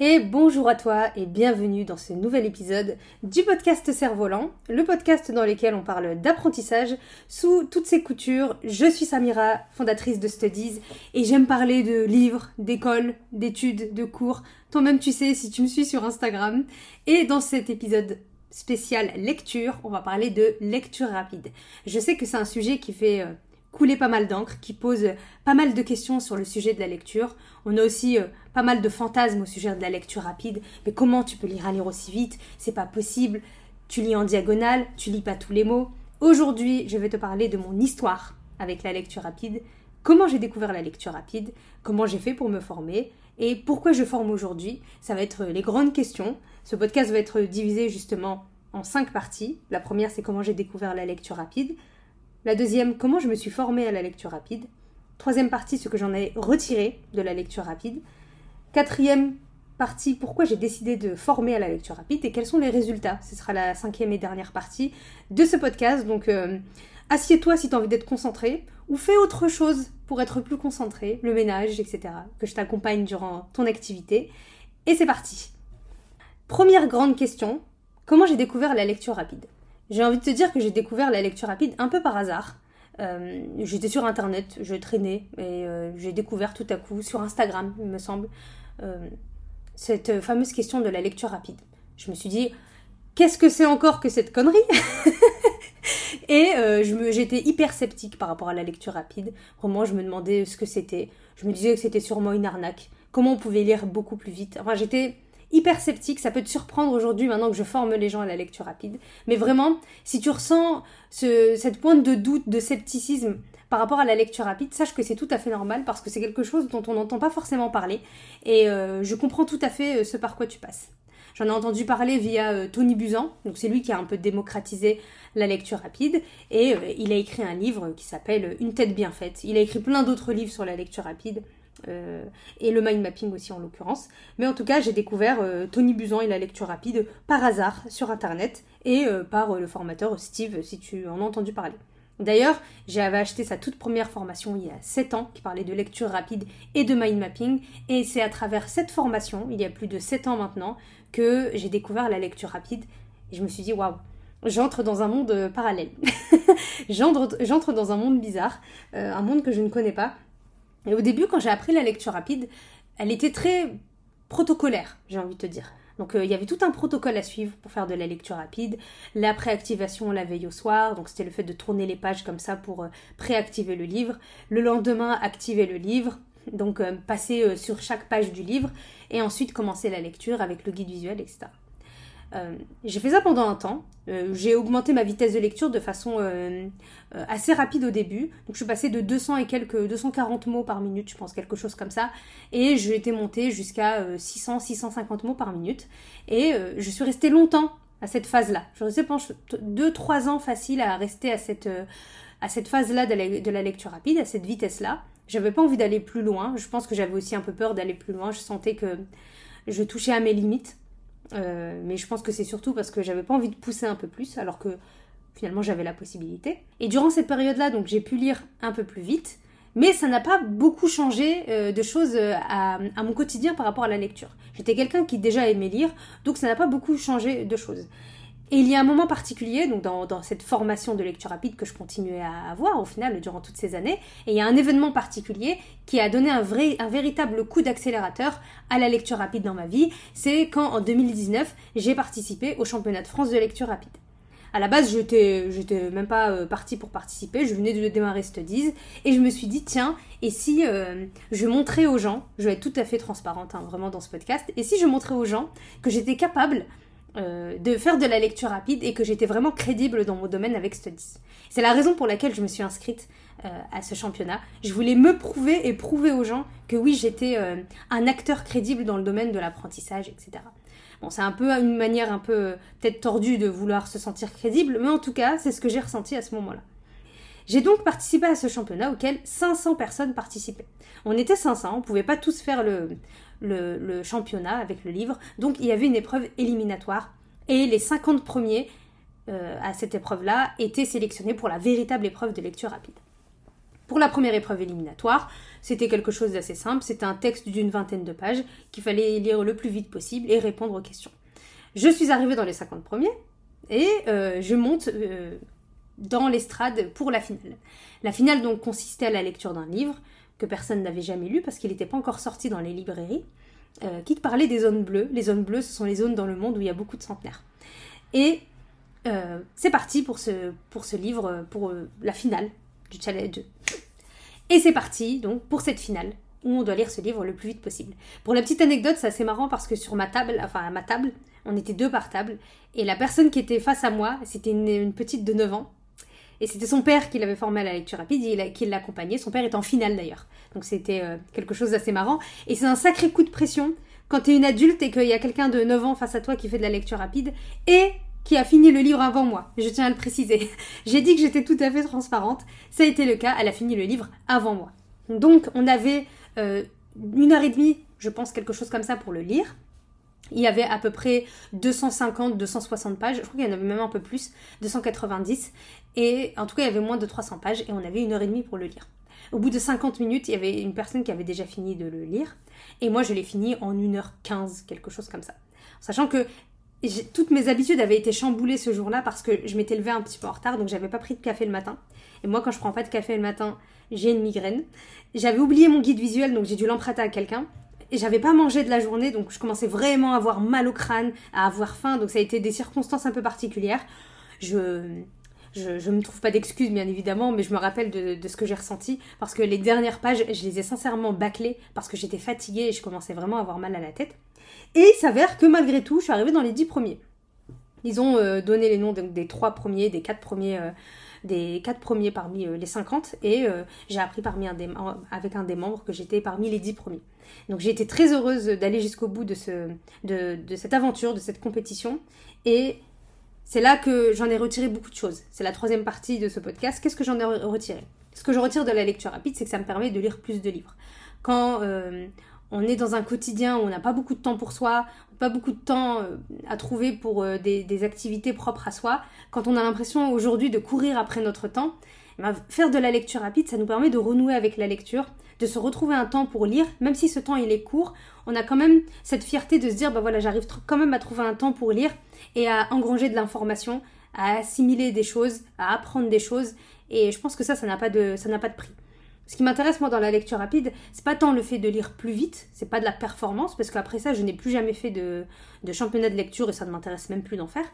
Et bonjour à toi et bienvenue dans ce nouvel épisode du podcast Cerf-Volant, le podcast dans lequel on parle d'apprentissage sous toutes ses coutures. Je suis Samira, fondatrice de Studies et j'aime parler de livres, d'écoles, d'études, de cours. Toi-même tu sais si tu me suis sur Instagram. Et dans cet épisode spécial lecture, on va parler de lecture rapide. Je sais que c'est un sujet qui fait couler pas mal d'encre, qui pose pas mal de questions sur le sujet de la lecture. On a aussi euh, pas mal de fantasmes au sujet de la lecture rapide. Mais comment tu peux lire un livre aussi vite? C'est pas possible. Tu lis en diagonale, tu lis pas tous les mots. Aujourd'hui, je vais te parler de mon histoire avec la lecture rapide, comment j'ai découvert la lecture rapide, comment j'ai fait pour me former? Et pourquoi je forme aujourd'hui? Ça va être les grandes questions. Ce podcast va être divisé justement en cinq parties. La première, c'est comment j'ai découvert la lecture rapide. La deuxième, comment je me suis formée à la lecture rapide. Troisième partie, ce que j'en ai retiré de la lecture rapide. Quatrième partie, pourquoi j'ai décidé de former à la lecture rapide et quels sont les résultats. Ce sera la cinquième et dernière partie de ce podcast. Donc, euh, assieds-toi si tu as envie d'être concentré ou fais autre chose pour être plus concentré, le ménage, etc. Que je t'accompagne durant ton activité. Et c'est parti. Première grande question, comment j'ai découvert la lecture rapide j'ai envie de te dire que j'ai découvert la lecture rapide un peu par hasard. Euh, j'étais sur internet, je traînais et euh, j'ai découvert tout à coup sur Instagram, il me semble, euh, cette fameuse question de la lecture rapide. Je me suis dit, qu'est-ce que c'est encore que cette connerie? Et j'étais hyper sceptique par rapport à la lecture rapide. Vraiment, je me demandais ce que c'était. Je me disais que c'était sûrement une arnaque. Comment on pouvait lire beaucoup plus vite? Enfin, j'étais hyper sceptique. Ça peut te surprendre aujourd'hui maintenant que je forme les gens à la lecture rapide. Mais vraiment, si tu ressens cette pointe de doute, de scepticisme par rapport à la lecture rapide, sache que c'est tout à fait normal parce que c'est quelque chose dont on n'entend pas forcément parler. Et euh, je comprends tout à fait euh, ce par quoi tu passes. J'en ai entendu parler via euh, Tony Buzan, donc c'est lui qui a un peu démocratisé la lecture rapide, et il a écrit un livre qui s'appelle Une tête bien faite. Il a écrit plein d'autres livres sur la lecture rapide, euh, et le mind mapping aussi en l'occurrence. Mais en tout cas, j'ai découvert euh, Tony Buzan et la lecture rapide par hasard sur internet et euh, par le formateur Steve, si tu en as entendu parler. D'ailleurs, j'avais acheté sa toute première formation il y a 7 ans qui parlait de lecture rapide et de mind mapping. Et c'est à travers cette formation, il y a plus de 7 ans maintenant, que j'ai découvert la lecture rapide. Et je me suis dit, waouh, j'entre dans un monde parallèle. j'entre dans un monde bizarre, un monde que je ne connais pas. Et au début, quand j'ai appris la lecture rapide, elle était très protocolaire, j'ai envie de te dire. Donc euh, il y avait tout un protocole à suivre pour faire de la lecture rapide. La préactivation la veille au soir, donc c'était le fait de tourner les pages comme ça pour euh, préactiver le livre. Le lendemain, activer le livre, donc euh, passer sur chaque page du livre et ensuite commencer la lecture avec le guide visuel, etc. Euh, j'ai fait ça pendant un temps. Euh, j'ai augmenté ma vitesse de lecture de façon euh, assez rapide au début. Donc je suis passée de 200 et quelques 240 mots par minute, je pense quelque chose comme ça, et j'ai été montée jusqu'à 600 650 mots par minute. Et je suis restée longtemps à cette phase-là. Je restée pendant 2-3 ans facile à rester à cette à cette phase-là de, de la lecture rapide, à cette vitesse-là. J'avais pas envie d'aller plus loin. Je pense que j'avais aussi un peu peur d'aller plus loin. Je sentais que je touchais à mes limites. Euh, mais je pense que c'est surtout parce que j'avais pas envie de pousser un peu plus, alors que finalement j'avais la possibilité. Et durant cette période-là, donc j'ai pu lire un peu plus vite, mais ça n'a pas beaucoup changé euh, de choses euh, à, à, mon quotidien par rapport à la lecture. J'étais quelqu'un qui déjà aimait lire, donc ça n'a pas beaucoup changé de choses. Et il y a un moment particulier, donc dans, cette formation de lecture rapide que je continuais à avoir au final durant toutes ces années, et il y a un événement particulier qui a donné un, vrai, véritable coup d'accélérateur à la lecture rapide dans ma vie. C'est quand en 2019 j'ai participé au championnat de France de lecture rapide. À la base, j'étais, j'étais même pas euh, partie pour participer, je venais de démarrer Studies et je me suis dit, tiens, et si euh, je montrais aux gens, je vais être tout à fait transparente hein, vraiment dans ce podcast, et si je montrais aux gens que j'étais capable euh, de faire de la lecture rapide et que j'étais vraiment crédible dans mon domaine avec Studies. C'est la raison pour laquelle je me suis inscrite euh, à ce championnat. Je voulais me prouver et prouver aux gens que oui, j'étais euh, un acteur crédible dans le domaine de l'apprentissage, etc. Bon, c'est un peu une manière un peu peut-être tordue de vouloir se sentir crédible, mais en tout cas, c'est ce que j'ai ressenti à ce moment-là. J'ai donc participé à ce championnat auquel 500 personnes participaient. On était 500, on pouvait pas tous faire le, le, championnat avec le livre, donc il y avait une épreuve éliminatoire et les 50 premiers euh, à cette épreuve-là étaient sélectionnés pour la véritable épreuve de lecture rapide. Pour la première épreuve éliminatoire, c'était quelque chose d'assez simple, c'était un texte d'une vingtaine de pages qu'il fallait lire le plus vite possible et répondre aux questions. Je suis arrivée dans les 50 premiers et euh, je monte euh, dans l'estrade pour la finale. La finale donc consistait à la lecture d'un livre que personne n'avait jamais lu parce qu'il n'était pas encore sorti dans les librairies, euh, qui parlait des zones bleues. Les zones bleues, ce sont les zones dans le monde où il y a beaucoup de centenaires. Et euh, c'est parti pour ce, pour ce livre, pour euh, la finale du challenge. Et c'est parti donc pour cette finale où on doit lire ce livre le plus vite possible. Pour la petite anecdote, c'est assez marrant parce que sur ma table, enfin à ma table, on était deux par table, et la personne qui était face à moi, c'était une, une petite de 9 ans, et c'était son père qui l'avait formé à la lecture rapide, et qui l'accompagnait. Son père est en finale d'ailleurs. Donc c'était euh, quelque chose d'assez marrant. Et c'est un sacré coup de pression quand tu es une adulte et qu'il y a quelqu'un de 9 ans face à toi qui fait de la lecture rapide et qui a fini le livre avant moi. Je tiens à le préciser. J'ai dit que j'étais tout à fait transparente. Ça a été le cas. Elle a fini le livre avant moi. Donc on avait euh, une heure et demie, je pense quelque chose comme ça pour le lire. Il y avait à peu près 250, 260 pages, je crois qu'il y en avait même un peu plus, 290. Et en tout cas, il y avait moins de 300 pages et on avait une heure et demie pour le lire. Au bout de 50 minutes, il y avait une personne qui avait déjà fini de le lire. Et moi, je l'ai fini en 1h15, quelque chose comme ça. Sachant que toutes mes habitudes avaient été chamboulées ce jour-là parce que je m'étais levée un petit peu en retard, donc j'avais pas pris de café le matin. Et moi, quand je prends pas de café le matin, j'ai une migraine. J'avais oublié mon guide visuel, donc j'ai dû l'emprunter à quelqu'un et j'avais pas mangé de la journée, donc je commençais vraiment à avoir mal au crâne, à avoir faim, donc ça a été des circonstances un peu particulières. Je, je, je me trouve pas d'excuses, bien évidemment, mais je me rappelle de, de ce que j'ai ressenti, parce que les dernières pages, je les ai sincèrement bâclées, parce que j'étais fatiguée et je commençais vraiment à avoir mal à la tête. Et il s'avère que malgré tout, je suis arrivée dans les dix premiers. Ils ont euh, donné les noms des trois premiers, des quatre premiers euh, des quatre premiers parmi euh, les 50 et j'ai appris parmi un des, avec un des membres que j'étais parmi les 10 premiers. Donc j'ai été très heureuse d'aller jusqu'au bout de, ce, de, de cette aventure, de cette compétition et c'est là que j'en ai retiré beaucoup de choses. C'est la troisième partie de ce podcast. Qu'est-ce que j'en ai retiré? Ce que je retire de la lecture rapide, c'est que ça me permet de lire plus de livres. Quand on est dans un quotidien où on n'a pas beaucoup de temps pour soi, pas beaucoup de temps euh, à trouver pour euh, des, activités propres à soi, quand on a l'impression aujourd'hui de courir après notre temps, eh ben, faire de la lecture rapide, ça nous permet de renouer avec la lecture, de se retrouver un temps pour lire, même si ce temps il est court, on a quand même cette fierté de se dire, bah voilà, j'arrive quand même à trouver un temps pour lire et à engranger de l'information, à assimiler des choses, à apprendre des choses, et je pense que ça, ça n'a pas ça n'a pas de prix. Ce qui m'intéresse moi dans la lecture rapide, c'est pas tant le fait de lire plus vite, c'est pas de la performance, parce qu'après ça, je n'ai plus jamais fait de, championnat de lecture et ça ne m'intéresse même plus d'en faire.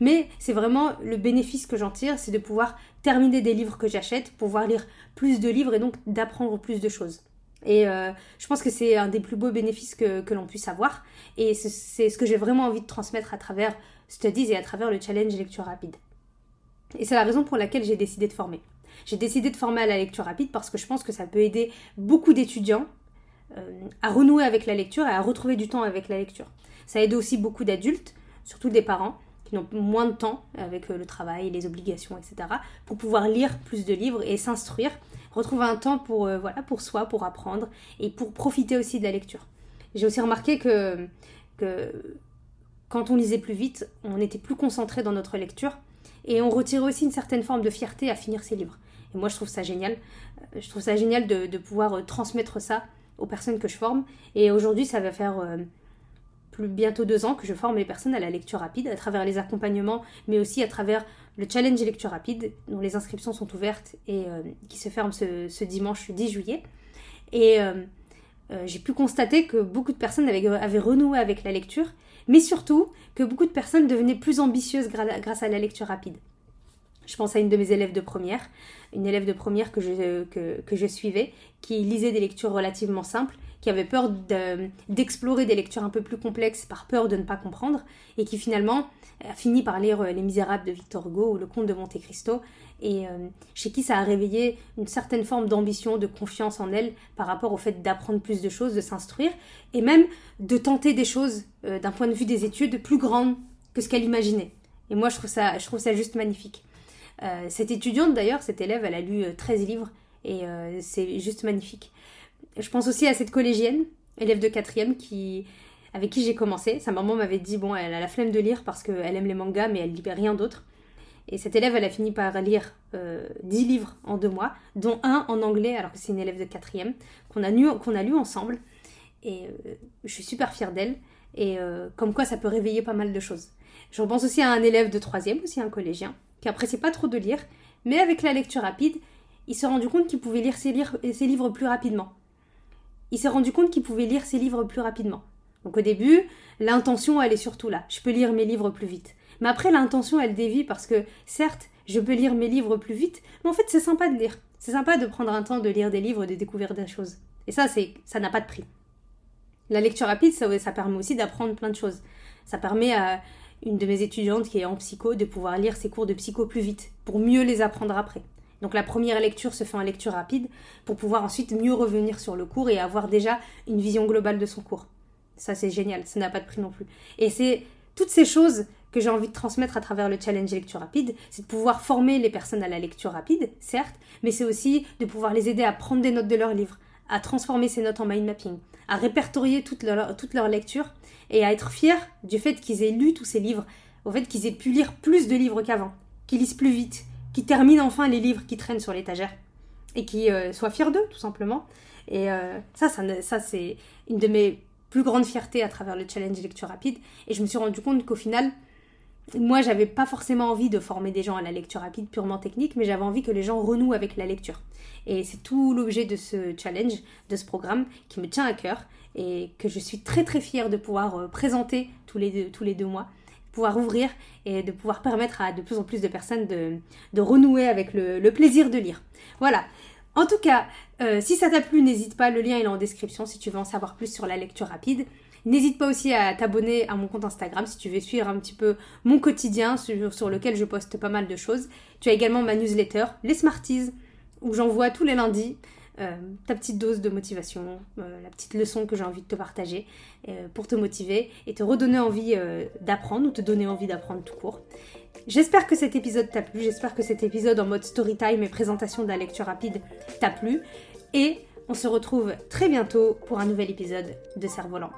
Mais c'est vraiment le bénéfice que j'en tire, c'est de pouvoir terminer des livres que j'achète, pouvoir lire plus de livres et donc d'apprendre plus de choses. Et euh, je pense que c'est un des plus beaux bénéfices que, que l'on puisse avoir. Et c'est ce que j'ai vraiment envie de transmettre à travers Studies et à travers le challenge lecture rapide. Et c'est la raison pour laquelle j'ai décidé de former. J'ai décidé de former à la lecture rapide parce que je pense que ça peut aider beaucoup d'étudiants euh, à renouer avec la lecture et à retrouver du temps avec la lecture. Ça aide aussi beaucoup d'adultes, surtout des parents, qui ont moins de temps avec euh, le travail, les obligations, etc., pour pouvoir lire plus de livres et s'instruire, retrouver un temps pour, euh, voilà, pour soi, pour apprendre et pour profiter aussi de la lecture. J'ai aussi remarqué que, quand on lisait plus vite, on était plus concentré dans notre lecture et on retire aussi une certaine forme de fierté à finir ses livres. Et moi, je trouve ça génial. Euh, je trouve ça génial de, pouvoir euh, transmettre ça aux personnes que je forme. Et aujourd'hui, ça va faire euh, bientôt deux ans que je forme les personnes à la lecture rapide, à travers les accompagnements, mais aussi à travers le challenge lecture rapide, dont les inscriptions sont ouvertes et qui se ferme ce, dimanche 10 juillet. Et j'ai pu constater que beaucoup de personnes avaient, renoué avec la lecture, mais surtout que beaucoup de personnes devenaient plus ambitieuses grâce à la lecture rapide. Je pense à une de mes élèves de première, une élève de première que je, suivais, qui lisait des lectures relativement simples, qui avait peur d'explorer des lectures un peu plus complexes par peur de ne pas comprendre, et qui finalement a fini par lire Les Misérables de Victor Hugo ou Le Comte de Monte Cristo, et chez qui ça a réveillé une certaine forme d'ambition, de confiance en elle par rapport au fait d'apprendre plus de choses, de s'instruire, et même de tenter des choses d'un point de vue des études plus grandes que ce qu'elle imaginait. Et moi, je trouve ça juste magnifique. Euh, cette étudiante, d'ailleurs, cette élève, elle a lu 13 euh, livres et euh, c'est juste magnifique. Je pense aussi à cette collégienne, élève de 4 qui, avec qui j'ai commencé. Sa maman m'avait dit, bon, elle a la flemme de lire parce qu'elle aime les mangas, mais elle lit rien d'autre. Et cette élève, elle a fini par lire 10 livres en deux mois, dont un en anglais, alors que c'est une élève de 4 qu'on a, qu'on a lu ensemble. Et je suis super fière d'elle. Et comme quoi, ça peut réveiller pas mal de choses. Je pense aussi à un élève de 3 aussi un collégien, qui appréciait pas trop de lire, mais avec la lecture rapide, il s'est rendu compte qu'il pouvait lire ses, livres plus rapidement. Il s'est rendu compte qu'il pouvait lire ses livres plus rapidement. Donc au début, l'intention, elle est surtout là. Je peux lire mes livres plus vite. Mais après, l'intention, elle dévie parce que, certes, je peux lire mes livres plus vite, mais en fait, c'est sympa de lire. C'est sympa de prendre un temps de lire des livres, de découvrir des choses. Et ça, c'est, ça n'a pas de prix. La lecture rapide, ça, ça permet aussi d'apprendre plein de choses. Ça permet à, une de mes étudiantes qui est en psycho de pouvoir lire ses cours de psycho plus vite pour mieux les apprendre après. Donc la première lecture se fait en lecture rapide pour pouvoir ensuite mieux revenir sur le cours et avoir déjà une vision globale de son cours. Ça c'est génial, ça n'a pas de prix non plus. Et c'est toutes ces choses que j'ai envie de transmettre à travers le challenge lecture rapide, c'est de pouvoir former les personnes à la lecture rapide, certes, mais c'est aussi de pouvoir les aider à prendre des notes de leurs livres, à transformer ces notes en mind mapping, à répertorier toutes leurs toute leur lectures et à être fiers du fait qu'ils aient lu tous ces livres, au fait qu'ils aient pu lire plus de livres qu'avant, qu'ils lisent plus vite, qu'ils terminent enfin les livres qui traînent sur l'étagère et qu'ils euh, soient fiers d'eux tout simplement. Et euh, ça, ça, ça c'est une de mes plus grandes fiertés à travers le challenge lecture rapide. Et je me suis rendu compte qu'au final, moi, j'avais pas forcément envie de former des gens à la lecture rapide purement technique, mais j'avais envie que les gens renouent avec la lecture. Et c'est tout l'objet de ce challenge, de ce programme qui me tient à cœur et que je suis très très fière de pouvoir euh, présenter tous les deux, tous les deux mois, pouvoir ouvrir et de pouvoir permettre à de plus en plus de personnes de, de renouer avec le, plaisir de lire. Voilà. En tout cas, euh, si ça t'a plu, n'hésite pas, le lien est en description si tu veux en savoir plus sur la lecture rapide. N'hésite pas aussi à t'abonner à mon compte Instagram si tu veux suivre un petit peu mon quotidien sur, lequel je poste pas mal de choses. Tu as également ma newsletter, les Smarties, où j'envoie tous les lundis euh, ta petite dose de motivation, euh, la petite leçon que j'ai envie de te partager euh, pour te motiver et te redonner envie d'apprendre ou te donner envie d'apprendre tout court. J'espère que cet épisode t'a plu, j'espère que cet épisode en mode story time et présentation de la lecture rapide t'a plu et on se retrouve très bientôt pour un nouvel épisode de Cerf-Volant.